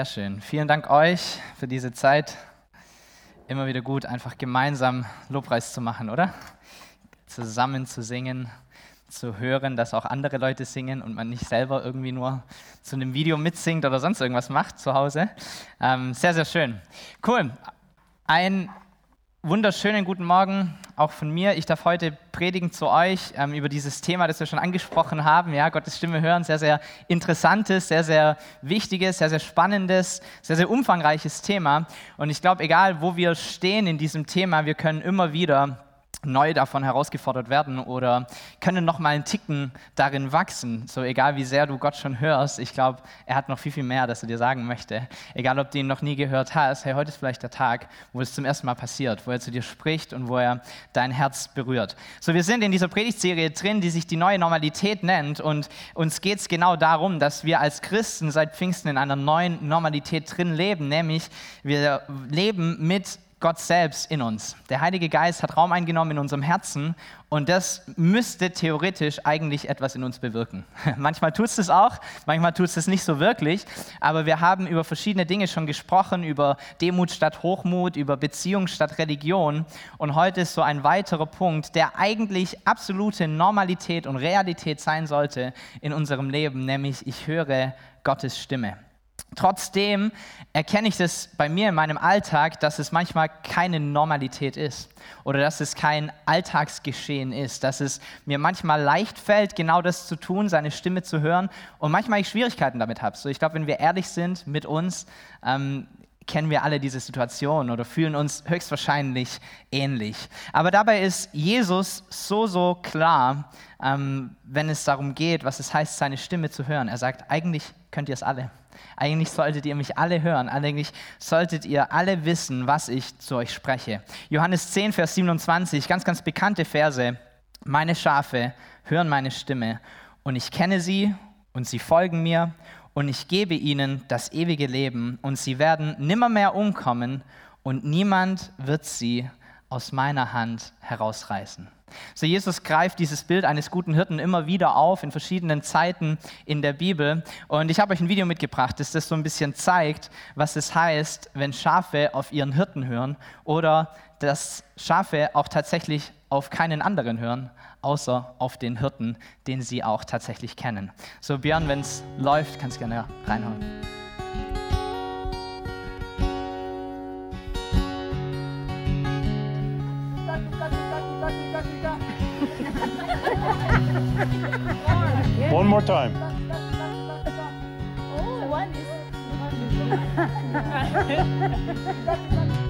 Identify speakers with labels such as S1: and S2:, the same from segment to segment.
S1: Sehr schön. Vielen Dank euch für diese Zeit. Immer wieder gut, einfach gemeinsam Lobpreis zu machen, oder? Zusammen zu singen, zu hören, dass auch andere Leute singen und man nicht selber irgendwie nur zu einem Video mitsingt oder sonst irgendwas macht zu Hause. Ähm, sehr, sehr schön. Cool. Ein wunderschönen guten Morgen auch von mir. Ich darf heute predigen zu euch ähm, über dieses Thema, das wir schon angesprochen haben. Ja, Gottes Stimme hören, sehr, sehr interessantes, sehr, sehr wichtiges, sehr, sehr spannendes, sehr, sehr umfangreiches Thema. Und ich glaube, egal wo wir stehen in diesem Thema, wir können immer wieder neu davon herausgefordert werden oder können noch mal einen Ticken darin wachsen. So egal wie sehr du Gott schon hörst, ich glaube, er hat noch viel viel mehr, das er dir sagen möchte. Egal ob du ihn noch nie gehört hast, hey, heute ist vielleicht der Tag, wo es zum ersten Mal passiert, wo er zu dir spricht und wo er dein Herz berührt. So wir sind in dieser Predigtserie drin, die sich die neue Normalität nennt und uns geht es genau darum, dass wir als Christen seit Pfingsten in einer neuen Normalität drin leben, nämlich wir leben mit Gott selbst in uns. Der Heilige Geist hat Raum eingenommen in unserem Herzen und das müsste theoretisch eigentlich etwas in uns bewirken. Manchmal tut es das auch, manchmal tut es das nicht so wirklich, aber wir haben über verschiedene Dinge schon gesprochen, über Demut statt Hochmut, über Beziehung statt Religion und heute ist so ein weiterer Punkt, der eigentlich absolute Normalität und Realität sein sollte in unserem Leben, nämlich ich höre Gottes Stimme. Trotzdem erkenne ich das bei mir in meinem Alltag, dass es manchmal keine Normalität ist oder dass es kein Alltagsgeschehen ist, dass es mir manchmal leicht fällt, genau das zu tun, seine Stimme zu hören und manchmal ich Schwierigkeiten damit habe. So, ich glaube, wenn wir ehrlich sind mit uns, ähm, kennen wir alle diese Situation oder fühlen uns höchstwahrscheinlich ähnlich. Aber dabei ist Jesus so, so klar, ähm, wenn es darum geht, was es heißt, seine Stimme zu hören. Er sagt, eigentlich könnt ihr es alle. Eigentlich solltet ihr mich alle hören. Eigentlich solltet ihr alle wissen, was ich zu euch spreche. Johannes 10, Vers 27, ganz, ganz bekannte Verse. Meine Schafe hören meine Stimme und ich kenne sie und sie folgen mir und ich gebe ihnen das ewige Leben und sie werden nimmermehr umkommen und niemand wird sie aus meiner Hand herausreißen. So Jesus greift dieses Bild eines guten Hirten immer wieder auf in verschiedenen Zeiten in der Bibel. Und ich habe euch ein Video mitgebracht, das das so ein bisschen zeigt, was es heißt, wenn Schafe auf ihren Hirten hören oder dass Schafe auch tatsächlich auf keinen anderen hören, außer auf den Hirten, den sie auch tatsächlich kennen. So Björn, wenn es läuft, kannst du gerne reinhauen.
S2: One more time.
S3: Oh, one is.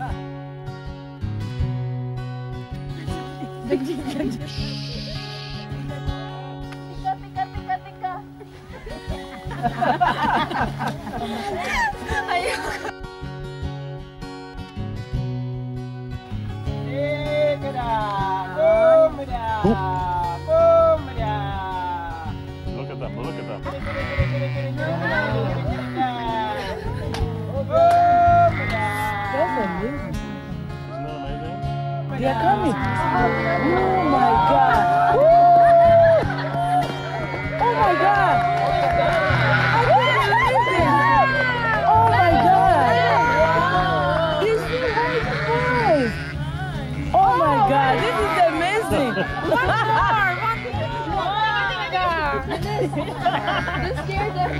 S4: This
S3: scared them.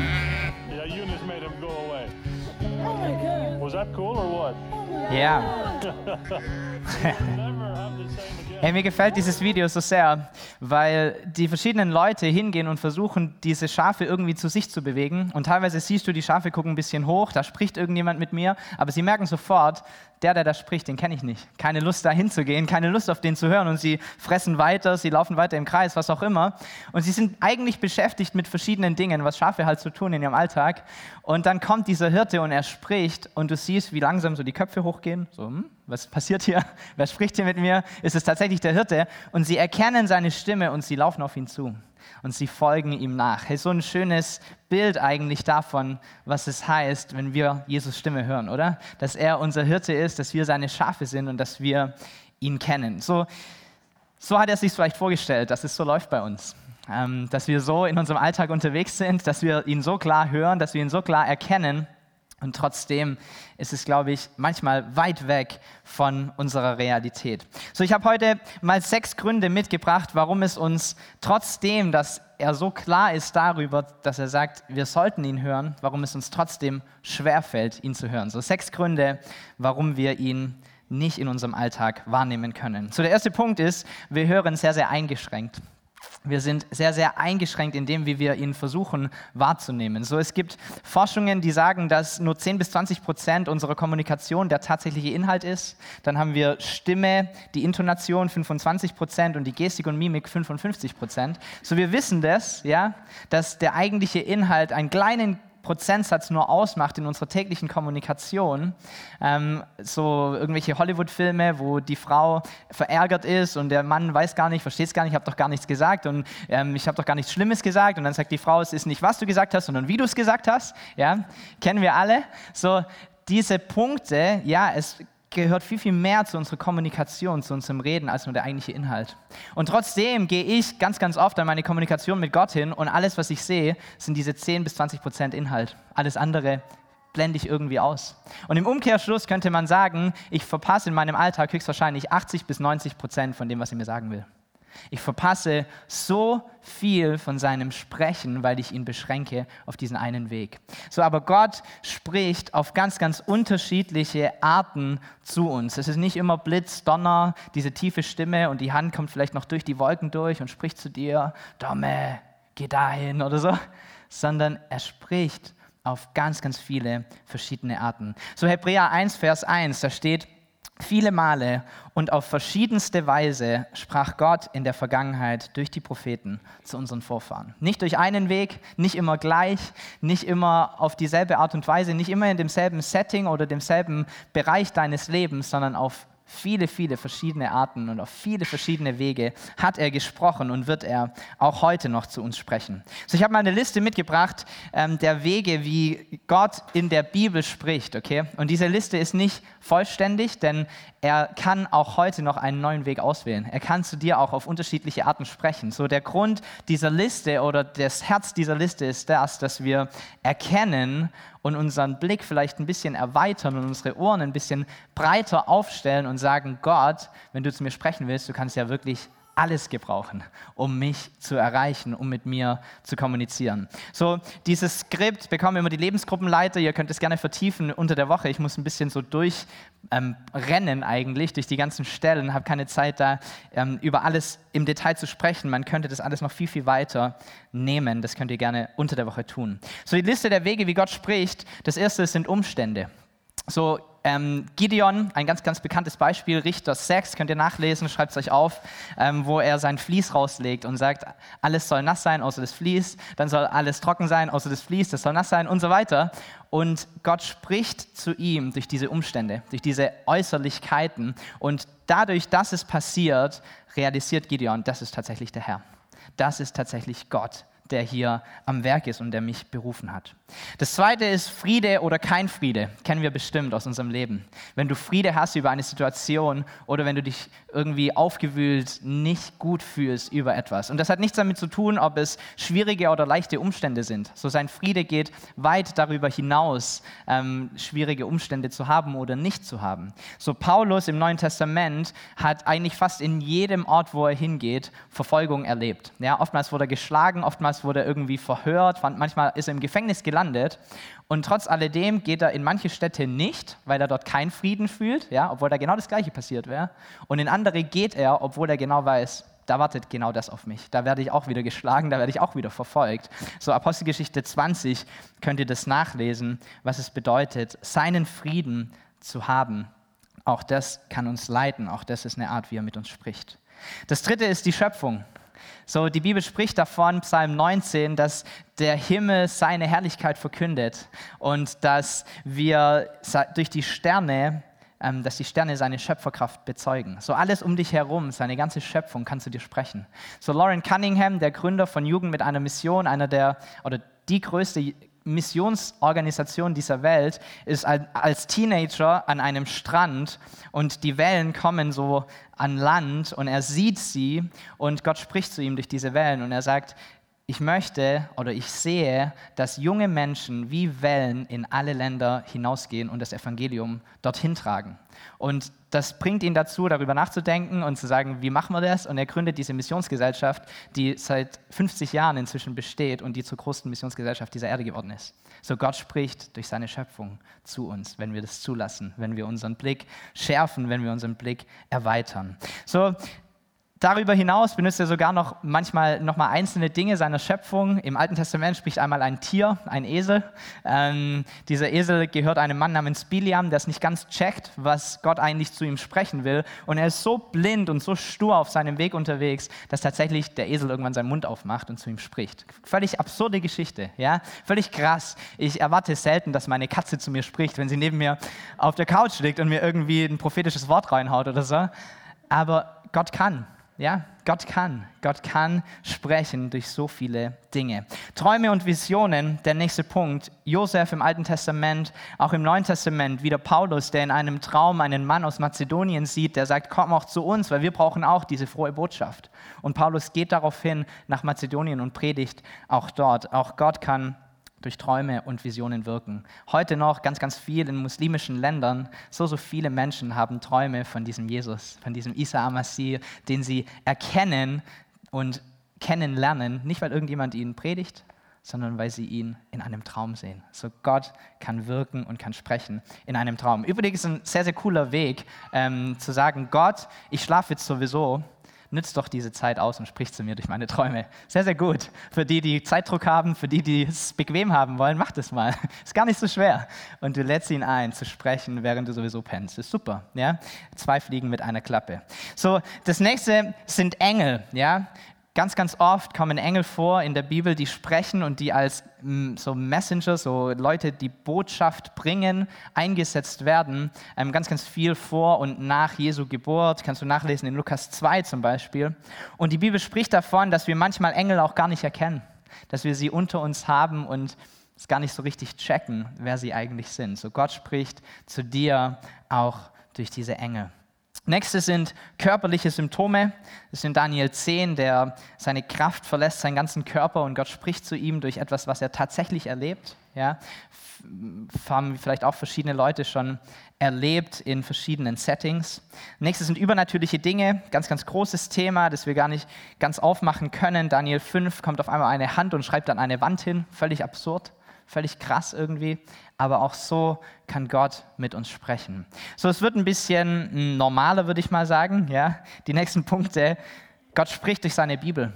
S2: Yeah, Eunice made him go away.
S4: Oh my God.
S2: Was that cool or what?
S1: Ja. Hey, mir gefällt dieses Video so sehr, weil die verschiedenen Leute hingehen und versuchen, diese Schafe irgendwie zu sich zu bewegen. Und teilweise siehst du, die Schafe gucken ein bisschen hoch, da spricht irgendjemand mit mir, aber sie merken sofort, der, der da spricht, den kenne ich nicht. Keine Lust, da hinzugehen, keine Lust, auf den zu hören. Und sie fressen weiter, sie laufen weiter im Kreis, was auch immer. Und sie sind eigentlich beschäftigt mit verschiedenen Dingen, was Schafe halt so tun in ihrem Alltag. Und dann kommt dieser Hirte und er spricht und du siehst, wie langsam so die Köpfe hochgehen. So, hm? Was passiert hier? Wer spricht hier mit mir? Ist es tatsächlich der Hirte? Und sie erkennen seine Stimme und sie laufen auf ihn zu und sie folgen ihm nach. Hey, so ein schönes Bild eigentlich davon, was es heißt, wenn wir Jesus Stimme hören, oder? Dass er unser Hirte ist, dass wir seine Schafe sind und dass wir ihn kennen. So, so hat er sich vielleicht vorgestellt, dass es so läuft bei uns. Ähm, dass wir so in unserem Alltag unterwegs sind, dass wir ihn so klar hören, dass wir ihn so klar erkennen und trotzdem ist es, glaube ich, manchmal weit weg von unserer Realität. So, ich habe heute mal sechs Gründe mitgebracht, warum es uns trotzdem, dass er so klar ist darüber, dass er sagt, wir sollten ihn hören, warum es uns trotzdem schwerfällt, ihn zu hören. So sechs Gründe, warum wir ihn nicht in unserem Alltag wahrnehmen können. So, der erste Punkt ist, wir hören sehr, sehr eingeschränkt. Wir sind sehr, sehr eingeschränkt in dem, wie wir ihn versuchen wahrzunehmen. So, es gibt Forschungen, die sagen, dass nur 10 bis 20 Prozent unserer Kommunikation der tatsächliche Inhalt ist. Dann haben wir Stimme, die Intonation 25 Prozent und die Gestik und Mimik 55 Prozent. So, wir wissen das, ja, dass der eigentliche Inhalt einen kleinen Prozentsatz nur ausmacht in unserer täglichen Kommunikation. Ähm, so irgendwelche Hollywood-Filme, wo die Frau verärgert ist und der Mann weiß gar nicht, versteht es gar nicht, ich habe doch gar nichts gesagt und ähm, ich habe doch gar nichts Schlimmes gesagt und dann sagt die Frau, es ist nicht, was du gesagt hast, sondern wie du es gesagt hast. Ja, kennen wir alle. So diese Punkte, ja, es gehört viel, viel mehr zu unserer Kommunikation, zu unserem Reden, als nur der eigentliche Inhalt. Und trotzdem gehe ich ganz, ganz oft an meine Kommunikation mit Gott hin und alles, was ich sehe, sind diese 10 bis 20 Prozent Inhalt. Alles andere blende ich irgendwie aus. Und im Umkehrschluss könnte man sagen, ich verpasse in meinem Alltag höchstwahrscheinlich 80 bis 90 Prozent von dem, was er mir sagen will. Ich verpasse so viel von seinem Sprechen, weil ich ihn beschränke auf diesen einen Weg. So, aber Gott spricht auf ganz, ganz unterschiedliche Arten zu uns. Es ist nicht immer Blitz, Donner, diese tiefe Stimme und die Hand kommt vielleicht noch durch die Wolken durch und spricht zu dir, Domme, geh dahin oder so, sondern er spricht auf ganz, ganz viele verschiedene Arten. So Hebräer 1, Vers 1, da steht, Viele Male und auf verschiedenste Weise sprach Gott in der Vergangenheit durch die Propheten zu unseren Vorfahren. Nicht durch einen Weg, nicht immer gleich, nicht immer auf dieselbe Art und Weise, nicht immer in demselben Setting oder demselben Bereich deines Lebens, sondern auf viele, viele verschiedene Arten und auf viele verschiedene Wege hat er gesprochen und wird er auch heute noch zu uns sprechen. So, ich habe mal eine Liste mitgebracht ähm, der Wege, wie Gott in der Bibel spricht, okay? Und diese Liste ist nicht vollständig, denn er kann auch heute noch einen neuen Weg auswählen. Er kann zu dir auch auf unterschiedliche Arten sprechen. So, der Grund dieser Liste oder das Herz dieser Liste ist das, dass wir erkennen, und unseren Blick vielleicht ein bisschen erweitern und unsere Ohren ein bisschen breiter aufstellen und sagen, Gott, wenn du zu mir sprechen willst, du kannst ja wirklich alles gebrauchen, um mich zu erreichen, um mit mir zu kommunizieren. So, dieses Skript bekommen immer die Lebensgruppenleiter. Ihr könnt es gerne vertiefen unter der Woche. Ich muss ein bisschen so durchrennen ähm, eigentlich durch die ganzen Stellen, habe keine Zeit da ähm, über alles im Detail zu sprechen. Man könnte das alles noch viel, viel weiter nehmen. Das könnt ihr gerne unter der Woche tun. So, die Liste der Wege, wie Gott spricht. Das erste sind Umstände. So, ähm, Gideon, ein ganz, ganz bekanntes Beispiel, Richter 6, könnt ihr nachlesen, schreibt es euch auf, ähm, wo er sein Vlies rauslegt und sagt, alles soll nass sein, außer das Vlies, dann soll alles trocken sein, außer das Vlies, das soll nass sein und so weiter. Und Gott spricht zu ihm durch diese Umstände, durch diese Äußerlichkeiten und dadurch, dass es passiert, realisiert Gideon, das ist tatsächlich der Herr. Das ist tatsächlich Gott, der hier am Werk ist und der mich berufen hat. Das zweite ist Friede oder kein Friede. Kennen wir bestimmt aus unserem Leben. Wenn du Friede hast über eine Situation oder wenn du dich irgendwie aufgewühlt, nicht gut fühlst über etwas. Und das hat nichts damit zu tun, ob es schwierige oder leichte Umstände sind. So sein Friede geht weit darüber hinaus, ähm, schwierige Umstände zu haben oder nicht zu haben. So Paulus im Neuen Testament hat eigentlich fast in jedem Ort, wo er hingeht, Verfolgung erlebt. Ja, oftmals wurde er geschlagen, oftmals wurde er irgendwie verhört, manchmal ist er im Gefängnis gelandet. Und trotz alledem geht er in manche Städte nicht, weil er dort keinen Frieden fühlt, ja, obwohl da genau das Gleiche passiert wäre. Und in andere geht er, obwohl er genau weiß, da wartet genau das auf mich. Da werde ich auch wieder geschlagen, da werde ich auch wieder verfolgt. So Apostelgeschichte 20 könnt ihr das nachlesen, was es bedeutet, seinen Frieden zu haben. Auch das kann uns leiten, auch das ist eine Art, wie er mit uns spricht. Das dritte ist die Schöpfung. So, die Bibel spricht davon, Psalm 19, dass der Himmel seine Herrlichkeit verkündet und dass wir durch die Sterne ähm, dass die Sterne seine Schöpferkraft bezeugen. So alles um dich herum, seine ganze Schöpfung kann zu dir sprechen. So Lauren Cunningham, der Gründer von Jugend mit einer Mission, einer der oder die größte Missionsorganisation dieser Welt, ist als Teenager an einem Strand und die Wellen kommen so an Land und er sieht sie und Gott spricht zu ihm durch diese Wellen und er sagt, ich möchte oder ich sehe, dass junge Menschen wie Wellen in alle Länder hinausgehen und das Evangelium dorthin tragen. Und das bringt ihn dazu, darüber nachzudenken und zu sagen, wie machen wir das? Und er gründet diese Missionsgesellschaft, die seit 50 Jahren inzwischen besteht und die zur größten Missionsgesellschaft dieser Erde geworden ist. So Gott spricht durch seine Schöpfung zu uns, wenn wir das zulassen, wenn wir unseren Blick schärfen, wenn wir unseren Blick erweitern. So Darüber hinaus benutzt er sogar noch manchmal noch mal einzelne Dinge seiner Schöpfung. Im Alten Testament spricht einmal ein Tier, ein Esel. Ähm, dieser Esel gehört einem Mann namens Biliam, der es nicht ganz checkt, was Gott eigentlich zu ihm sprechen will. Und er ist so blind und so stur auf seinem Weg unterwegs, dass tatsächlich der Esel irgendwann seinen Mund aufmacht und zu ihm spricht. Völlig absurde Geschichte, ja, völlig krass. Ich erwarte selten, dass meine Katze zu mir spricht, wenn sie neben mir auf der Couch liegt und mir irgendwie ein prophetisches Wort reinhaut oder so. Aber Gott kann. Ja, Gott kann. Gott kann sprechen durch so viele Dinge. Träume und Visionen, der nächste Punkt. Josef im Alten Testament, auch im Neuen Testament, wieder Paulus, der in einem Traum einen Mann aus Mazedonien sieht, der sagt, komm auch zu uns, weil wir brauchen auch diese frohe Botschaft. Und Paulus geht daraufhin nach Mazedonien und predigt auch dort. Auch Gott kann durch Träume und Visionen wirken. Heute noch ganz, ganz viel in muslimischen Ländern. So, so viele Menschen haben Träume von diesem Jesus, von diesem Isa Amassi, den sie erkennen und kennenlernen, nicht weil irgendjemand ihnen predigt, sondern weil sie ihn in einem Traum sehen. So Gott kann wirken und kann sprechen in einem Traum. Übrigens ein sehr, sehr cooler Weg ähm, zu sagen, Gott, ich schlafe jetzt sowieso, nützt doch diese Zeit aus und sprich zu mir durch meine Träume. Sehr, sehr gut. Für die, die Zeitdruck haben, für die, die es bequem haben wollen, mach das mal. Ist gar nicht so schwer. Und du lädst ihn ein, zu sprechen, während du sowieso pennst. Ist super. Ja? Zwei Fliegen mit einer Klappe. So, das nächste sind Engel. Ja? Ganz, ganz oft kommen Engel vor in der Bibel, die sprechen und die als mm, so Messenger, so Leute, die Botschaft bringen, eingesetzt werden. Ähm, ganz, ganz viel vor und nach Jesu Geburt, kannst du nachlesen in Lukas 2 zum Beispiel. Und die Bibel spricht davon, dass wir manchmal Engel auch gar nicht erkennen, dass wir sie unter uns haben und es gar nicht so richtig checken, wer sie eigentlich sind. So Gott spricht zu dir auch durch diese Engel. Nächstes sind körperliche Symptome. Das in Daniel 10, der seine Kraft verlässt, seinen ganzen Körper und Gott spricht zu ihm durch etwas, was er tatsächlich erlebt. Ja, haben vielleicht auch verschiedene Leute schon erlebt in verschiedenen Settings. Nächstes sind übernatürliche Dinge, ganz, ganz großes Thema, das wir gar nicht ganz aufmachen können. Daniel 5 kommt auf einmal eine Hand und schreibt dann eine Wand hin, völlig absurd völlig krass irgendwie, aber auch so kann Gott mit uns sprechen. So, es wird ein bisschen normaler, würde ich mal sagen. Ja? Die nächsten Punkte. Gott spricht durch seine Bibel.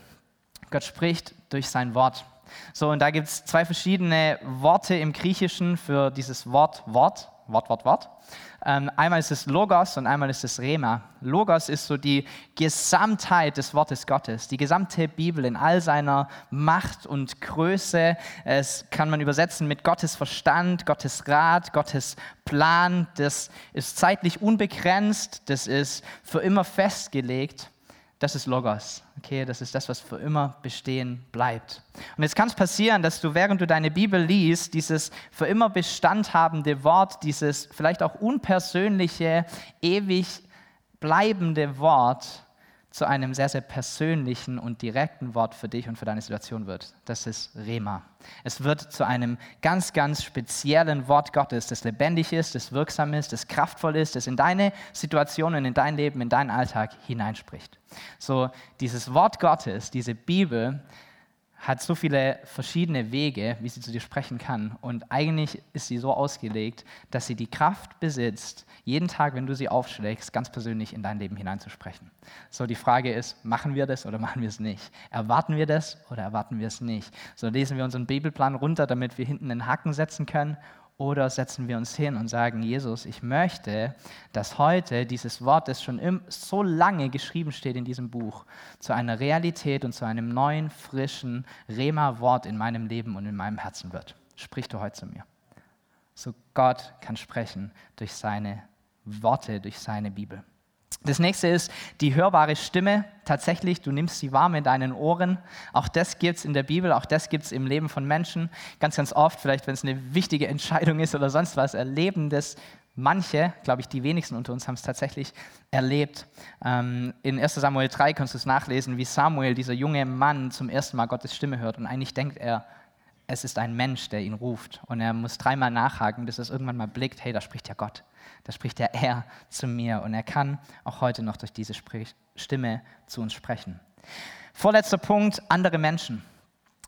S1: Gott spricht durch sein Wort. So, und da gibt es zwei verschiedene Worte im Griechischen für dieses Wort Wort. Wort, Wort, Wort. Ähm, einmal ist es Logos und einmal ist es Rema. Logos ist so die Gesamtheit des Wortes Gottes, die gesamte Bibel in all seiner Macht und Größe. Es kann man übersetzen mit Gottes Verstand, Gottes Rat, Gottes Plan. Das ist zeitlich unbegrenzt, das ist für immer festgelegt. Das ist Logos. Okay, das ist das, was für immer bestehen bleibt. Und jetzt kann es passieren, dass du, während du deine Bibel liest, dieses für immer Bestand habende Wort, dieses vielleicht auch unpersönliche, ewig bleibende Wort zu einem sehr, sehr persönlichen und direkten Wort für dich und für deine Situation wird. Das ist Rema. Es wird zu einem ganz, ganz speziellen Wort Gottes, das lebendig ist, das wirksam ist, das kraftvoll ist, das in deine Situation in dein Leben, in deinen Alltag hineinspricht. So, dieses Wort Gottes, diese Bibel, hat so viele verschiedene Wege, wie sie zu dir sprechen kann. Und eigentlich ist sie so ausgelegt, dass sie die Kraft besitzt, jeden Tag, wenn du sie aufschlägst, ganz persönlich in dein Leben hineinzusprechen. So, die Frage ist, machen wir das oder machen wir es nicht? Erwarten wir das oder erwarten wir es nicht? So, lesen wir unseren Bibelplan runter, damit wir hinten einen Haken setzen können oder setzen wir uns hin und sagen, Jesus, ich möchte, dass heute dieses Wort, das schon so lange geschrieben steht in diesem Buch, zu einer Realität und zu einem neuen, frischen Rema-Wort in meinem Leben und in meinem Herzen wird. Sprich du heute zu mir. So Gott kann sprechen durch seine Worte, durch seine Bibel. Das nächste ist die hörbare Stimme. Tatsächlich, du nimmst sie warm in deinen Ohren. Auch das gibt es in der Bibel, auch das gibt es im Leben von Menschen. Ganz, ganz oft, vielleicht wenn es eine wichtige Entscheidung ist oder sonst was, erleben das manche, glaube ich, die wenigsten unter uns haben es tatsächlich erlebt. Ähm, in 1 Samuel 3 kannst du es nachlesen, wie Samuel, dieser junge Mann, zum ersten Mal Gottes Stimme hört. Und eigentlich denkt er, es ist ein Mensch, der ihn ruft. Und er muss dreimal nachhaken, bis er irgendwann mal blickt, hey, da spricht ja Gott. Da spricht der Er zu mir. Und er kann auch heute noch durch diese Stimme zu uns sprechen. Vorletzter Punkt, andere Menschen.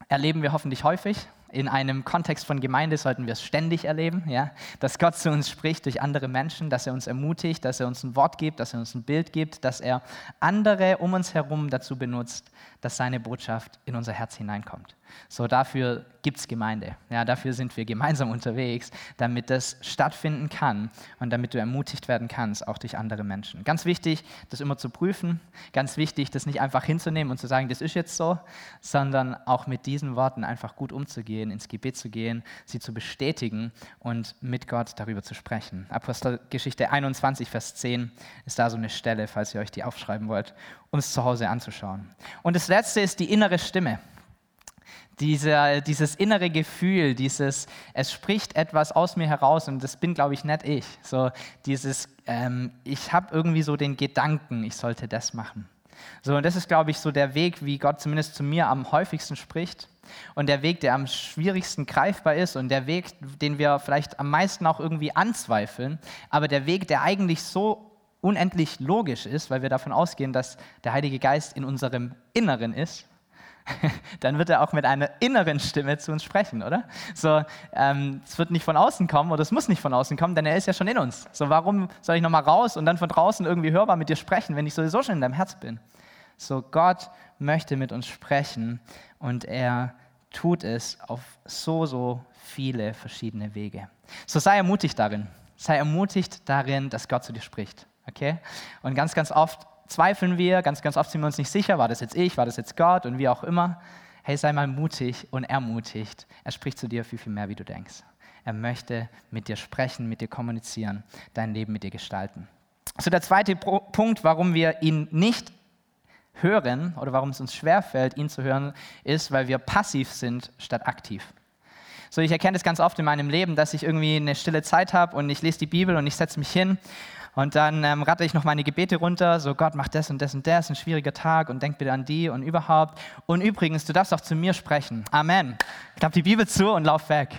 S1: Erleben wir hoffentlich häufig. In einem Kontext von Gemeinde sollten wir es ständig erleben, ja? dass Gott zu uns spricht durch andere Menschen, dass er uns ermutigt, dass er uns ein Wort gibt, dass er uns ein Bild gibt, dass er andere um uns herum dazu benutzt, dass seine Botschaft in unser Herz hineinkommt. So, dafür gibt es Gemeinde. Ja, dafür sind wir gemeinsam unterwegs, damit das stattfinden kann und damit du ermutigt werden kannst, auch durch andere Menschen. Ganz wichtig, das immer zu prüfen. Ganz wichtig, das nicht einfach hinzunehmen und zu sagen, das ist jetzt so, sondern auch mit diesen Worten einfach gut umzugehen, ins Gebet zu gehen, sie zu bestätigen und mit Gott darüber zu sprechen. Apostelgeschichte 21, Vers 10 ist da so eine Stelle, falls ihr euch die aufschreiben wollt, um es zu Hause anzuschauen. Und das letzte ist die innere Stimme. Dieser, dieses innere Gefühl, dieses, es spricht etwas aus mir heraus und das bin, glaube ich, nicht ich. So dieses, ähm, ich habe irgendwie so den Gedanken, ich sollte das machen. So, und das ist, glaube ich, so der Weg, wie Gott zumindest zu mir am häufigsten spricht und der Weg, der am schwierigsten greifbar ist und der Weg, den wir vielleicht am meisten auch irgendwie anzweifeln, aber der Weg, der eigentlich so unendlich logisch ist, weil wir davon ausgehen, dass der Heilige Geist in unserem Inneren ist dann wird er auch mit einer inneren Stimme zu uns sprechen, oder? So, ähm, es wird nicht von außen kommen oder es muss nicht von außen kommen, denn er ist ja schon in uns. So, warum soll ich nochmal raus und dann von draußen irgendwie hörbar mit dir sprechen, wenn ich sowieso schon in deinem Herz bin? So, Gott möchte mit uns sprechen und er tut es auf so, so viele verschiedene Wege. So sei ermutigt darin. Sei ermutigt darin, dass Gott zu dir spricht. Okay? Und ganz, ganz oft zweifeln wir, ganz, ganz oft sind wir uns nicht sicher, war das jetzt ich, war das jetzt Gott und wie auch immer. Hey, sei mal mutig und ermutigt. Er spricht zu dir viel, viel mehr, wie du denkst. Er möchte mit dir sprechen, mit dir kommunizieren, dein Leben mit dir gestalten. So der zweite Punkt, warum wir ihn nicht hören oder warum es uns schwerfällt, ihn zu hören, ist, weil wir passiv sind statt aktiv. So, ich erkenne das ganz oft in meinem Leben, dass ich irgendwie eine stille Zeit habe und ich lese die Bibel und ich setze mich hin und dann ähm, ratte ich noch meine Gebete runter, so Gott, mach das und das und das, ein schwieriger Tag und denk bitte an die und überhaupt. Und übrigens, du darfst auch zu mir sprechen. Amen. Ich klappe die Bibel zu und lauf weg.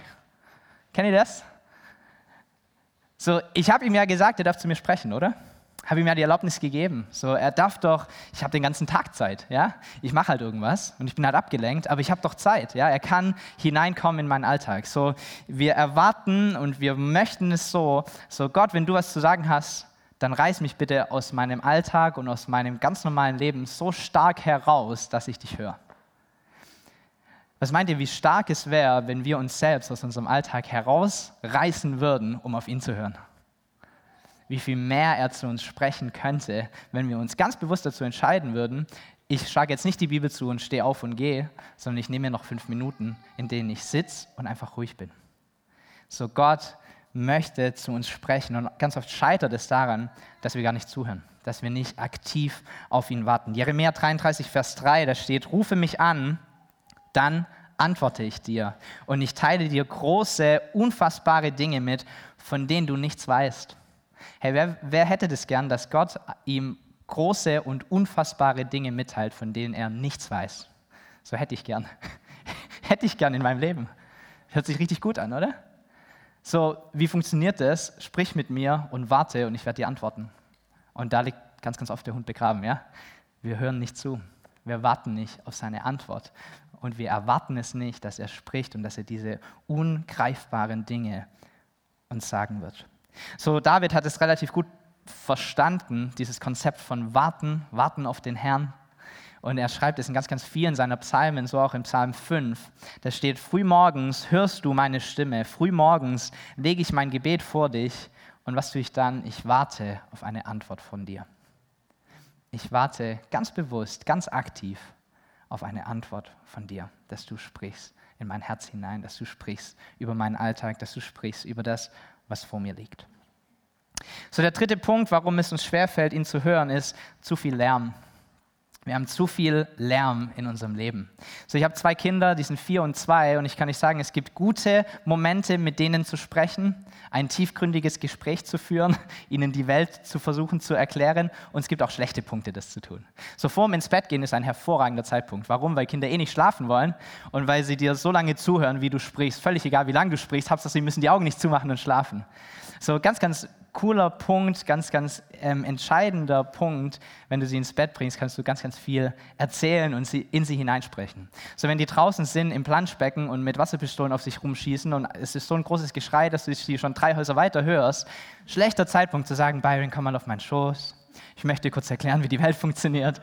S1: Kennt ihr das? So, ich habe ihm ja gesagt, er darf zu mir sprechen, oder? Habe ihm ja die Erlaubnis gegeben. So, er darf doch, ich habe den ganzen Tag Zeit, ja? Ich mache halt irgendwas und ich bin halt abgelenkt, aber ich habe doch Zeit, ja? Er kann hineinkommen in meinen Alltag. So, wir erwarten und wir möchten es so, so Gott, wenn du was zu sagen hast, dann reiß mich bitte aus meinem Alltag und aus meinem ganz normalen Leben so stark heraus, dass ich dich höre. Was meint ihr, wie stark es wäre, wenn wir uns selbst aus unserem Alltag herausreißen würden, um auf ihn zu hören? Wie viel mehr er zu uns sprechen könnte, wenn wir uns ganz bewusst dazu entscheiden würden, ich schlage jetzt nicht die Bibel zu und stehe auf und gehe, sondern ich nehme mir noch fünf Minuten, in denen ich sitze und einfach ruhig bin. So Gott möchte zu uns sprechen. Und ganz oft scheitert es daran, dass wir gar nicht zuhören, dass wir nicht aktiv auf ihn warten. Jeremia 33, Vers 3, da steht, rufe mich an, dann antworte ich dir. Und ich teile dir große, unfassbare Dinge mit, von denen du nichts weißt. Hey, wer, wer hätte das gern, dass Gott ihm große und unfassbare Dinge mitteilt, von denen er nichts weiß? So hätte ich gern. hätte ich gern in meinem Leben. Hört sich richtig gut an, oder? So, wie funktioniert das? Sprich mit mir und warte und ich werde dir antworten. Und da liegt ganz, ganz oft der Hund begraben, ja? Wir hören nicht zu. Wir warten nicht auf seine Antwort. Und wir erwarten es nicht, dass er spricht und dass er diese ungreifbaren Dinge uns sagen wird. So, David hat es relativ gut verstanden, dieses Konzept von warten, warten auf den Herrn. Und er schreibt es in ganz, ganz vielen seiner Psalmen, so auch im Psalm 5. Da steht, frühmorgens hörst du meine Stimme, frühmorgens lege ich mein Gebet vor dich. Und was tue ich dann? Ich warte auf eine Antwort von dir. Ich warte ganz bewusst, ganz aktiv auf eine Antwort von dir, dass du sprichst in mein Herz hinein, dass du sprichst über meinen Alltag, dass du sprichst über das, was vor mir liegt. So der dritte Punkt, warum es uns schwerfällt, ihn zu hören, ist zu viel Lärm. Wir haben zu viel Lärm in unserem Leben. So, ich habe zwei Kinder, die sind vier und zwei, und ich kann euch sagen, es gibt gute Momente, mit denen zu sprechen, ein tiefgründiges Gespräch zu führen, ihnen die Welt zu versuchen zu erklären, und es gibt auch schlechte Punkte, das zu tun. So vor dem ins Bett gehen ist ein hervorragender Zeitpunkt. Warum? Weil Kinder eh nicht schlafen wollen und weil sie dir so lange zuhören, wie du sprichst. Völlig egal, wie lange du sprichst, Hauptsache sie müssen die Augen nicht zumachen und schlafen. So ganz, ganz cooler Punkt, ganz, ganz ähm, entscheidender Punkt. Wenn du sie ins Bett bringst, kannst du ganz, ganz viel erzählen und sie in sie hineinsprechen. So, wenn die draußen sind im Planschbecken und mit Wasserpistolen auf sich rumschießen und es ist so ein großes Geschrei, dass du sie schon drei Häuser weiter hörst, schlechter Zeitpunkt zu sagen, Byron, komm mal auf meinen Schoß. Ich möchte dir kurz erklären, wie die Welt funktioniert.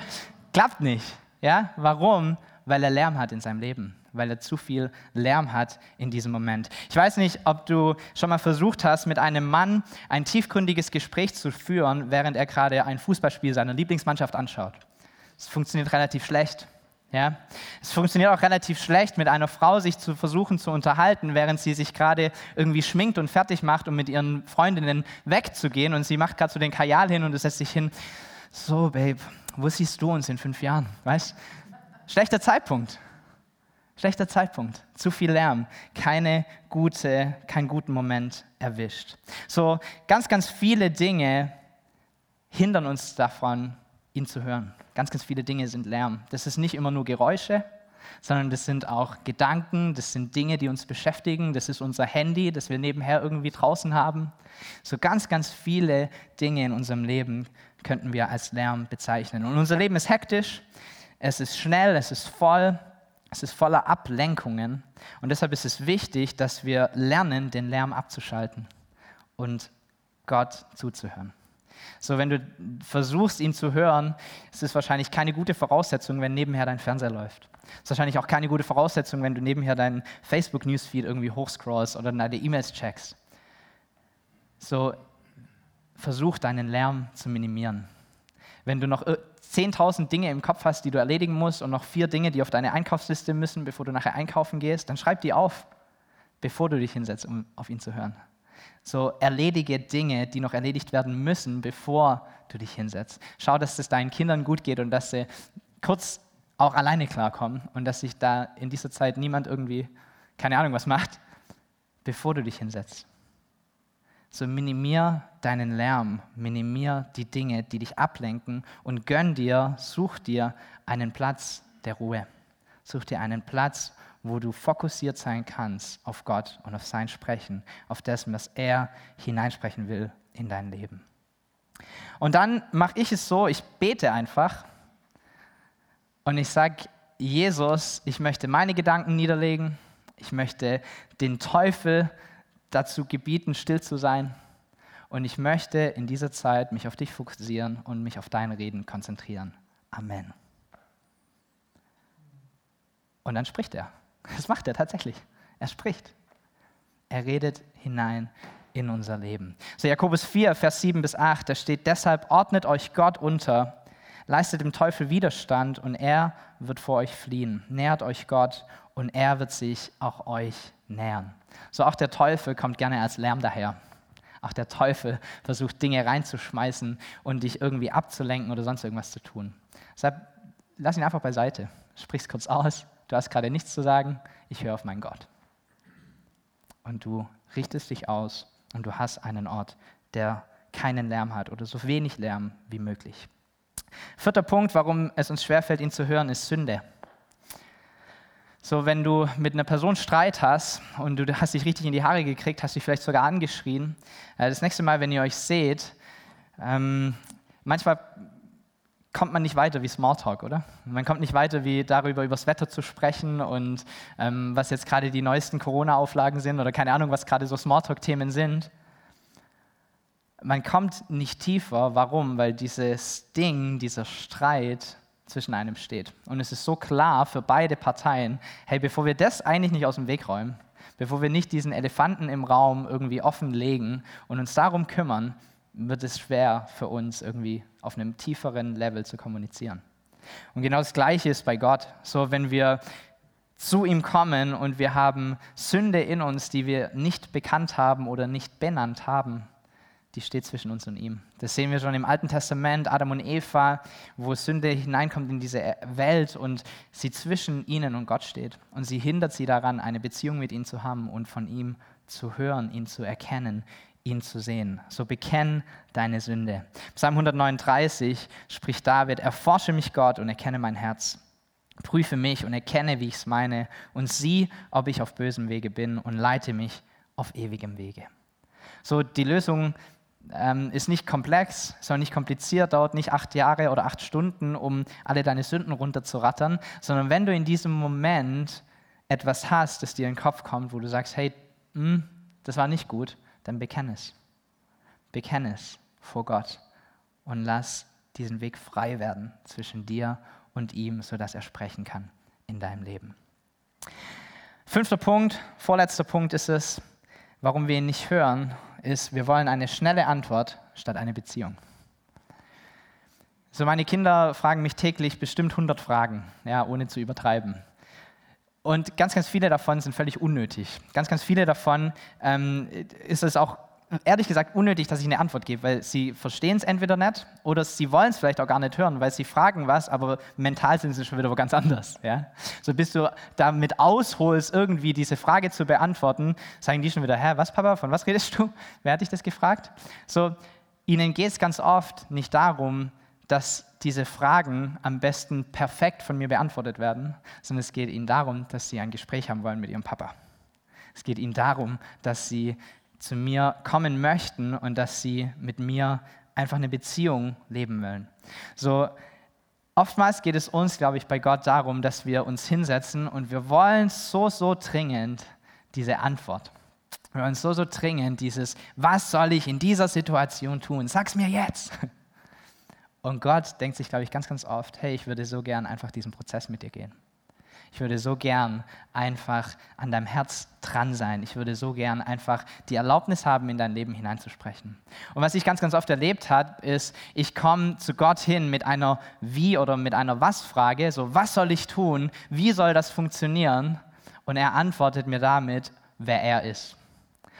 S1: Klappt nicht. Ja? Warum? Weil er Lärm hat in seinem Leben weil er zu viel Lärm hat in diesem Moment. Ich weiß nicht, ob du schon mal versucht hast, mit einem Mann ein tiefgründiges Gespräch zu führen, während er gerade ein Fußballspiel seiner Lieblingsmannschaft anschaut. Es funktioniert relativ schlecht. Ja? Es funktioniert auch relativ schlecht, mit einer Frau sich zu versuchen zu unterhalten, während sie sich gerade irgendwie schminkt und fertig macht, um mit ihren Freundinnen wegzugehen. Und sie macht gerade so den Kajal hin und es setzt sich hin. So, Babe, wo siehst du uns in fünf Jahren? Weißt? Schlechter Zeitpunkt. Schlechter Zeitpunkt, zu viel Lärm, keine gute, keinen guten Moment erwischt. So ganz, ganz viele Dinge hindern uns davon, ihn zu hören. Ganz, ganz viele Dinge sind Lärm. Das ist nicht immer nur Geräusche, sondern das sind auch Gedanken, das sind Dinge, die uns beschäftigen, das ist unser Handy, das wir nebenher irgendwie draußen haben. So ganz, ganz viele Dinge in unserem Leben könnten wir als Lärm bezeichnen. Und unser Leben ist hektisch, es ist schnell, es ist voll, es ist voller Ablenkungen und deshalb ist es wichtig, dass wir lernen, den Lärm abzuschalten und Gott zuzuhören. So, wenn du versuchst, ihn zu hören, ist es wahrscheinlich keine gute Voraussetzung, wenn nebenher dein Fernseher läuft. Es ist wahrscheinlich auch keine gute Voraussetzung, wenn du nebenher deinen Facebook-Newsfeed irgendwie hochscrollst oder deine E-Mails checkst. So, versuch deinen Lärm zu minimieren. Wenn du noch 10.000 Dinge im Kopf hast, die du erledigen musst und noch vier Dinge, die auf deine Einkaufsliste müssen, bevor du nachher einkaufen gehst, dann schreib die auf, bevor du dich hinsetzt, um auf ihn zu hören. So erledige Dinge, die noch erledigt werden müssen, bevor du dich hinsetzt. Schau, dass es deinen Kindern gut geht und dass sie kurz auch alleine klarkommen und dass sich da in dieser Zeit niemand irgendwie, keine Ahnung, was macht, bevor du dich hinsetzt. So minimier deinen Lärm, minimier die Dinge, die dich ablenken und gönn dir, such dir einen Platz der Ruhe. Such dir einen Platz, wo du fokussiert sein kannst auf Gott und auf sein Sprechen, auf das, was er hineinsprechen will in dein Leben. Und dann mache ich es so, ich bete einfach und ich sage, Jesus, ich möchte meine Gedanken niederlegen, ich möchte den Teufel dazu gebieten, still zu sein. Und ich möchte in dieser Zeit mich auf dich fokussieren und mich auf dein Reden konzentrieren. Amen. Und dann spricht er. Das macht er tatsächlich. Er spricht. Er redet hinein in unser Leben. So Jakobus 4, Vers 7 bis 8, da steht, deshalb ordnet euch Gott unter, leistet dem Teufel Widerstand und er wird vor euch fliehen. Nähert euch Gott und er wird sich auch euch nähern. So auch der Teufel kommt gerne als Lärm daher. Auch der Teufel versucht Dinge reinzuschmeißen und dich irgendwie abzulenken oder sonst irgendwas zu tun. Deshalb lass ihn einfach beiseite. Sprich es kurz aus. Du hast gerade nichts zu sagen. Ich höre auf meinen Gott. Und du richtest dich aus und du hast einen Ort, der keinen Lärm hat oder so wenig Lärm wie möglich. Vierter Punkt, warum es uns schwerfällt, ihn zu hören, ist Sünde. So, wenn du mit einer Person Streit hast und du hast dich richtig in die Haare gekriegt, hast dich vielleicht sogar angeschrien, äh, das nächste Mal, wenn ihr euch seht, ähm, manchmal kommt man nicht weiter wie Smalltalk, oder? Man kommt nicht weiter wie darüber, über das Wetter zu sprechen und ähm, was jetzt gerade die neuesten Corona-Auflagen sind oder keine Ahnung, was gerade so Smalltalk-Themen sind. Man kommt nicht tiefer. Warum? Weil dieses Ding, dieser Streit zwischen einem steht. Und es ist so klar für beide Parteien, hey, bevor wir das eigentlich nicht aus dem Weg räumen, bevor wir nicht diesen Elefanten im Raum irgendwie offenlegen und uns darum kümmern, wird es schwer für uns irgendwie auf einem tieferen Level zu kommunizieren. Und genau das Gleiche ist bei Gott. So, wenn wir zu ihm kommen und wir haben Sünde in uns, die wir nicht bekannt haben oder nicht benannt haben, die steht zwischen uns und ihm. Das sehen wir schon im Alten Testament, Adam und Eva, wo Sünde hineinkommt in diese Welt und sie zwischen ihnen und Gott steht. Und sie hindert sie daran, eine Beziehung mit ihm zu haben und von ihm zu hören, ihn zu erkennen, ihn zu sehen. So bekenn deine Sünde. Psalm 139 spricht David, erforsche mich Gott und erkenne mein Herz. Prüfe mich und erkenne, wie ich es meine und sieh, ob ich auf bösem Wege bin und leite mich auf ewigem Wege. So, die Lösung ähm, ist nicht komplex, auch nicht kompliziert, dauert nicht acht Jahre oder acht Stunden, um alle deine Sünden runterzurattern, sondern wenn du in diesem Moment etwas hast, das dir in den Kopf kommt, wo du sagst, hey, mh, hm, das war nicht gut, dann bekenne es. Bekenne es vor Gott und lass diesen Weg frei werden zwischen dir und ihm, sodass er sprechen kann in deinem Leben. Fünfter Punkt, vorletzter Punkt ist es, warum wir ihn nicht hören, ist, wir wollen eine schnelle Antwort statt eine Beziehung. So, meine Kinder fragen mich täglich bestimmt 100 Fragen, ja, ohne zu übertreiben. Und ganz, ganz viele davon sind völlig unnötig. Ganz, ganz viele davon ähm, ist es auch ehrlich gesagt unnötig, dass ich eine Antwort gebe, weil sie verstehen es entweder nicht oder sie wollen es vielleicht auch gar nicht hören, weil sie fragen was, aber mental sind sie schon wieder wo ganz anders. Ja? So bis du damit ausholst, irgendwie diese Frage zu beantworten, sagen die schon wieder, hä, was Papa, von was redest du? Wer hat dich das gefragt? So, ihnen geht es ganz oft nicht darum, dass diese Fragen am besten perfekt von mir beantwortet werden, sondern es geht ihnen darum, dass sie ein Gespräch haben wollen mit ihrem Papa. Es geht ihnen darum, dass sie zu mir kommen möchten und dass sie mit mir einfach eine Beziehung leben wollen. So, oftmals geht es uns, glaube ich, bei Gott darum, dass wir uns hinsetzen und wir wollen so, so dringend diese Antwort. Wir wollen so, so dringend dieses, was soll ich in dieser Situation tun? Sag's mir jetzt. Und Gott denkt sich, glaube ich, ganz, ganz oft, hey, ich würde so gern einfach diesen Prozess mit dir gehen. Ich würde so gern einfach an deinem Herz dran sein. Ich würde so gern einfach die Erlaubnis haben, in dein Leben hineinzusprechen. Und was ich ganz, ganz oft erlebt habe, ist, ich komme zu Gott hin mit einer Wie- oder mit einer Was-Frage. So, was soll ich tun? Wie soll das funktionieren? Und er antwortet mir damit, wer er ist.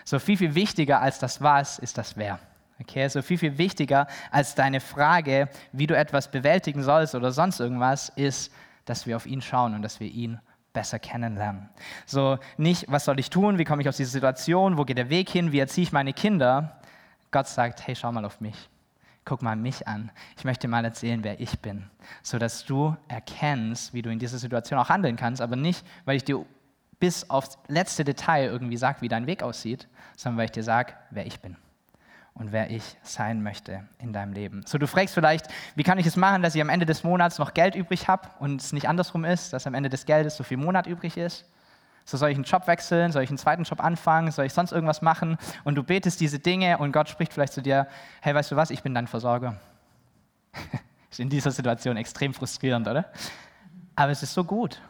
S1: So viel, viel wichtiger als das Was ist das Wer. Okay, so viel, viel wichtiger als deine Frage, wie du etwas bewältigen sollst oder sonst irgendwas, ist, dass wir auf ihn schauen und dass wir ihn besser kennenlernen. So nicht, was soll ich tun, wie komme ich aus dieser Situation, wo geht der Weg hin, wie erziehe ich meine Kinder. Gott sagt, hey, schau mal auf mich. Guck mal mich an. Ich möchte mal erzählen, wer ich bin, sodass du erkennst, wie du in dieser Situation auch handeln kannst, aber nicht, weil ich dir bis aufs letzte Detail irgendwie sage, wie dein Weg aussieht, sondern weil ich dir sage, wer ich bin und wer ich sein möchte in deinem Leben. So, du fragst vielleicht, wie kann ich es machen, dass ich am Ende des Monats noch Geld übrig habe und es nicht andersrum ist, dass am Ende des Geldes so viel Monat übrig ist? So, soll ich einen Job wechseln? Soll ich einen zweiten Job anfangen? Soll ich sonst irgendwas machen? Und du betest diese Dinge und Gott spricht vielleicht zu dir, hey, weißt du was, ich bin dein Versorger. ist in dieser Situation extrem frustrierend, oder? Aber es ist so gut,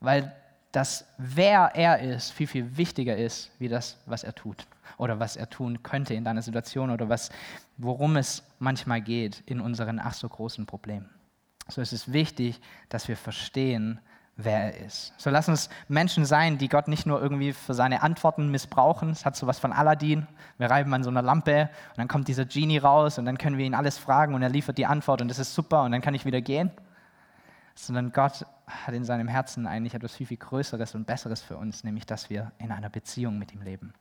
S1: weil das, wer er ist, viel, viel wichtiger ist, wie das, was er tut oder was er tun könnte in deiner Situation oder was, worum es manchmal geht in unseren ach so großen Problemen. So ist es wichtig, dass wir verstehen, wer er ist. So lass uns Menschen sein, die Gott nicht nur irgendwie für seine Antworten missbrauchen. Es hat sowas von Aladdin. Wir reiben an so einer Lampe und dann kommt dieser Genie raus und dann können wir ihn alles fragen und er liefert die Antwort und das ist super und dann kann ich wieder gehen. Sondern Gott hat in seinem Herzen eigentlich etwas viel, viel Größeres und Besseres für uns, nämlich dass wir in einer Beziehung mit ihm leben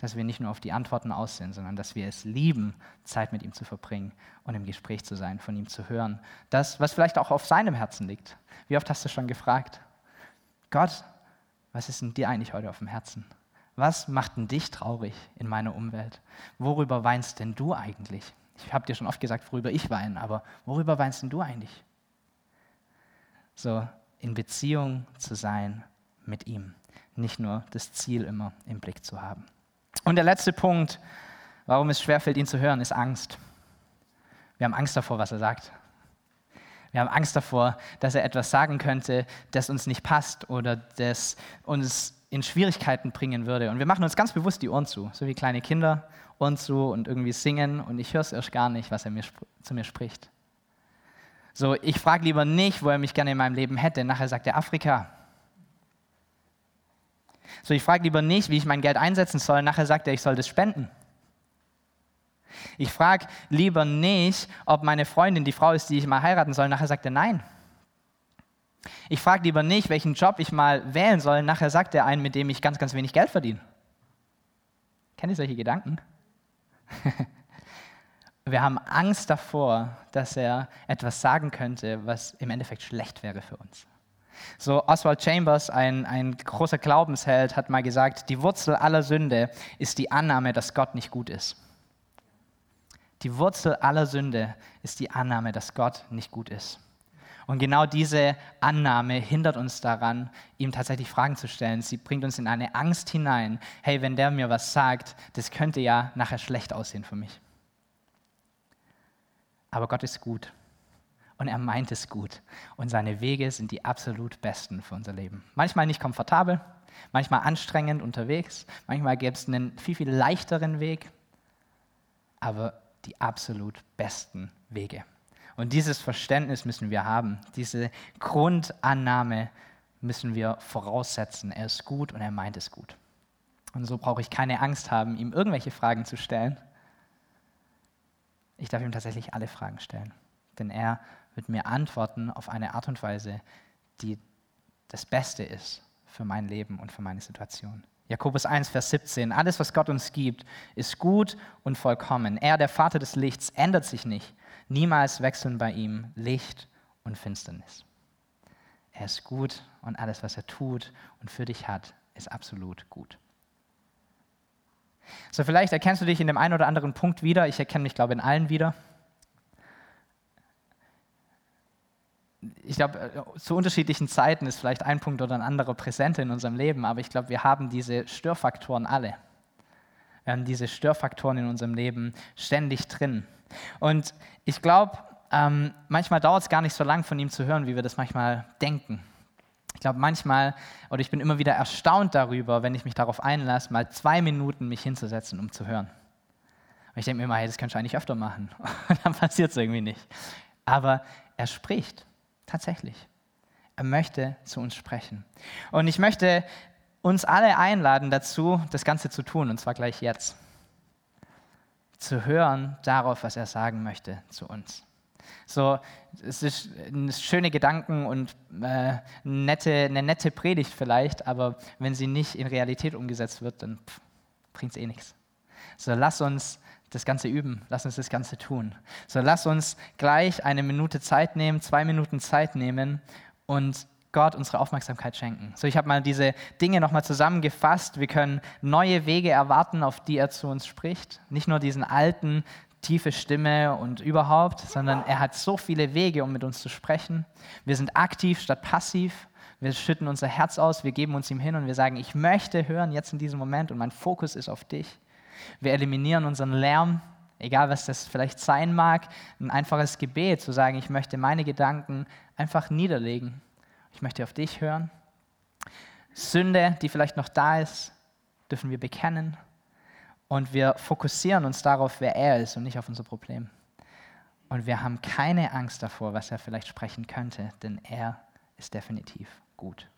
S1: dass wir nicht nur auf die Antworten aus sind, sondern dass wir es lieben, Zeit mit ihm zu verbringen und im Gespräch zu sein, von ihm zu hören. Das, was vielleicht auch auf seinem Herzen liegt. Wie oft hast du schon gefragt, Gott, was ist denn dir eigentlich heute auf dem Herzen? Was macht denn dich traurig in meiner Umwelt? Worüber weinst denn du eigentlich? Ich habe dir schon oft gesagt, worüber ich weine, aber worüber weinst denn du eigentlich? So in Beziehung zu sein mit ihm, nicht nur das Ziel immer im Blick zu haben. Und der letzte Punkt, warum es schwerfällt, ihn zu hören, ist Angst. Wir haben Angst davor, was er sagt. Wir haben Angst davor, dass er etwas sagen könnte, das uns nicht passt oder das uns in Schwierigkeiten bringen würde. Und wir machen uns ganz bewusst die Ohren zu, so wie kleine Kinder Ohren zu und irgendwie singen und ich höre es erst gar nicht, was er mir, zu mir spricht. So, ich frage lieber nicht, wo er mich gerne in meinem Leben hätte. Nachher sagt er Afrika. So, ich frage lieber nicht, wie ich mein Geld einsetzen soll. Nachher sagt er, ich soll das spenden. Ich frage lieber nicht, ob meine Freundin die Frau ist, die ich mal heiraten soll. Nachher sagt er nein. Ich frage lieber nicht, welchen Job ich mal wählen soll. Nachher sagt er einen, mit dem ich ganz, ganz wenig Geld verdiene. Kennt ihr solche Gedanken? Wir haben Angst davor, dass er etwas sagen könnte, was im Endeffekt schlecht wäre für uns. So Oswald Chambers, ein, ein großer Glaubensheld, hat mal gesagt, die Wurzel aller Sünde ist die Annahme, dass Gott nicht gut ist. Die Wurzel aller Sünde ist die Annahme, dass Gott nicht gut ist. Und genau diese Annahme hindert uns daran, ihm tatsächlich Fragen zu stellen. Sie bringt uns in eine Angst hinein. Hey, wenn der mir was sagt, das könnte ja nachher schlecht aussehen für mich. Aber Gott ist gut. Und er meint es gut. Und seine Wege sind die absolut besten für unser Leben. Manchmal nicht komfortabel, manchmal anstrengend unterwegs, manchmal gäbe es einen viel, viel leichteren Weg, aber die absolut besten Wege. Und dieses Verständnis müssen wir haben. Diese Grundannahme müssen wir voraussetzen. Er ist gut und er meint es gut. Und so brauche ich keine Angst haben, ihm irgendwelche Fragen zu stellen. Ich darf ihm tatsächlich alle Fragen stellen. Denn er wird mir antworten auf eine Art und Weise, die das Beste ist für mein Leben und für meine Situation. Jakobus 1, Vers 17. Alles, was Gott uns gibt, ist gut und vollkommen. Er, der Vater des Lichts, ändert sich nicht. Niemals wechseln bei ihm Licht und Finsternis. Er ist gut und alles, was er tut und für dich hat, ist absolut gut. So, vielleicht erkennst du dich in dem einen oder anderen Punkt wieder. Ich erkenne mich, glaube ich, in allen wieder. Ich glaube, zu unterschiedlichen Zeiten ist vielleicht ein Punkt oder ein anderer präsent in unserem Leben, aber ich glaube, wir haben diese Störfaktoren alle. Wir haben diese Störfaktoren in unserem Leben ständig drin. Und ich glaube, ähm, manchmal dauert es gar nicht so lang von ihm zu hören, wie wir das manchmal denken. Ich glaube manchmal, oder ich bin immer wieder erstaunt darüber, wenn ich mich darauf einlasse, mal zwei Minuten mich hinzusetzen, um zu hören. Und ich denke mir immer, hey, das kannst du eigentlich öfter machen. Und dann passiert es irgendwie nicht. Aber er spricht, tatsächlich. Er möchte zu uns sprechen. Und ich möchte uns alle einladen dazu, das Ganze zu tun, und zwar gleich jetzt zu hören darauf, was er sagen möchte zu uns. So, es ist schöne Gedanken und äh, nette, eine nette Predigt vielleicht, aber wenn sie nicht in Realität umgesetzt wird, dann bringt es eh nichts. So, lass uns das Ganze üben, lass uns das Ganze tun. So, lass uns gleich eine Minute Zeit nehmen, zwei Minuten Zeit nehmen und Gott unsere Aufmerksamkeit schenken. So, ich habe mal diese Dinge nochmal zusammengefasst. Wir können neue Wege erwarten, auf die er zu uns spricht. Nicht nur diesen alten, tiefe Stimme und überhaupt, sondern er hat so viele Wege, um mit uns zu sprechen. Wir sind aktiv statt passiv. Wir schütten unser Herz aus, wir geben uns ihm hin und wir sagen, ich möchte hören jetzt in diesem Moment und mein Fokus ist auf dich. Wir eliminieren unseren Lärm, egal was das vielleicht sein mag, ein einfaches Gebet zu sagen, ich möchte meine Gedanken einfach niederlegen ich möchte auf dich hören. Sünde, die vielleicht noch da ist, dürfen wir bekennen. Und wir fokussieren uns darauf, wer er ist und nicht auf unser Problem. Und wir haben keine Angst davor, was er vielleicht sprechen könnte, denn er ist definitiv gut.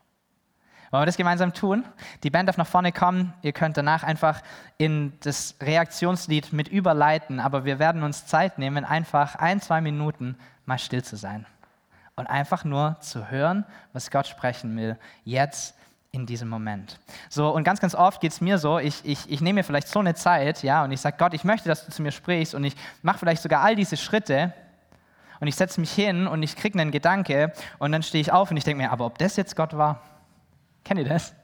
S1: Wollen wir das gemeinsam tun? Die Band darf nach vorne kommen. Ihr könnt danach einfach in das Reaktionslied mit überleiten, aber wir werden uns Zeit nehmen, einfach ein, zwei Minuten mal still zu sein und einfach nur zu hören, was Gott sprechen will, jetzt in diesem Moment. So, und ganz, ganz oft geht es mir so, ich, ich, ich nehme mir vielleicht so eine Zeit, ja, und ich sage, Gott, ich möchte, dass du zu mir sprichst, und ich mache vielleicht sogar all diese Schritte, und ich setze mich hin und ich kriege einen Gedanke, und dann stehe ich auf und ich denke mir, aber ob das jetzt Gott war? Kennt ihr das?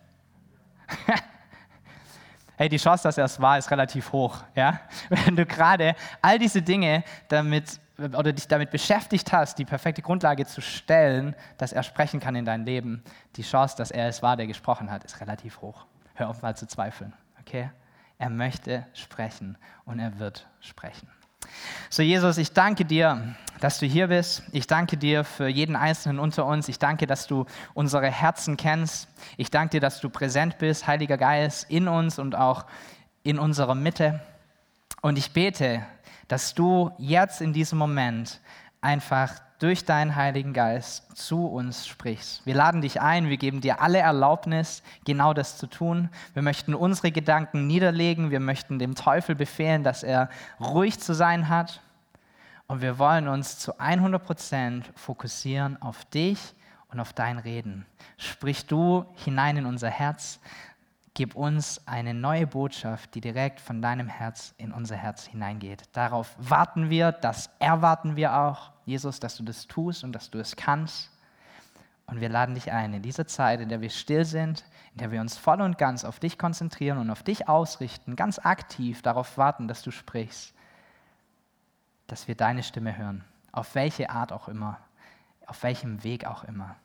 S1: hey, die Chance, dass er es war, ist relativ hoch. Ja? Wenn du gerade all diese Dinge damit oder dich damit beschäftigt hast, die perfekte Grundlage zu stellen, dass er sprechen kann in dein Leben, die Chance, dass er es war, der gesprochen hat, ist relativ hoch. Hör auf mal zu zweifeln. Okay? Er möchte sprechen und er wird sprechen. So, Jesus, ich danke dir, dass du hier bist. Ich danke dir für jeden Einzelnen unter uns. Ich danke, dass du unsere Herzen kennst. Ich danke dir, dass du präsent bist, Heiliger Geist, in uns und auch in unserer Mitte. Und ich bete, dass du jetzt in diesem Moment einfach durch deinen Heiligen Geist zu uns sprichst. Wir laden dich ein, wir geben dir alle Erlaubnis, genau das zu tun. Wir möchten unsere Gedanken niederlegen, wir möchten dem Teufel befehlen, dass er ruhig zu sein hat. Und wir wollen uns zu 100 Prozent fokussieren auf dich und auf dein Reden. Sprich du hinein in unser Herz, gib uns eine neue Botschaft, die direkt von deinem Herz in unser Herz hineingeht. Darauf warten wir, das erwarten wir auch, Jesus, dass du das tust und dass du es kannst. Und wir laden dich ein, in dieser Zeit, in der wir still sind, in der wir uns voll und ganz auf dich konzentrieren und auf dich ausrichten, ganz aktiv darauf warten, dass du sprichst, dass wir deine Stimme hören, auf welche Art auch immer, auf welchem Weg auch immer.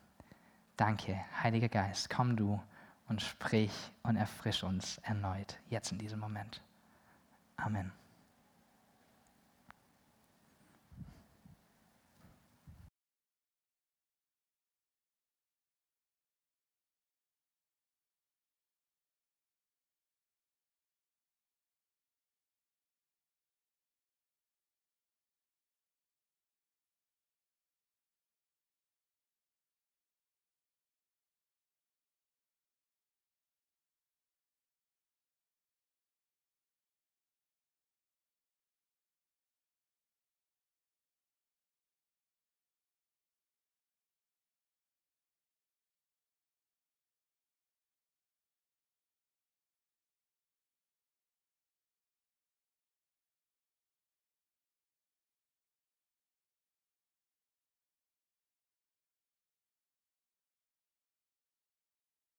S1: Danke, Heiliger Geist, komm du und sprich und erfrisch uns erneut, jetzt in diesem Moment. Amen.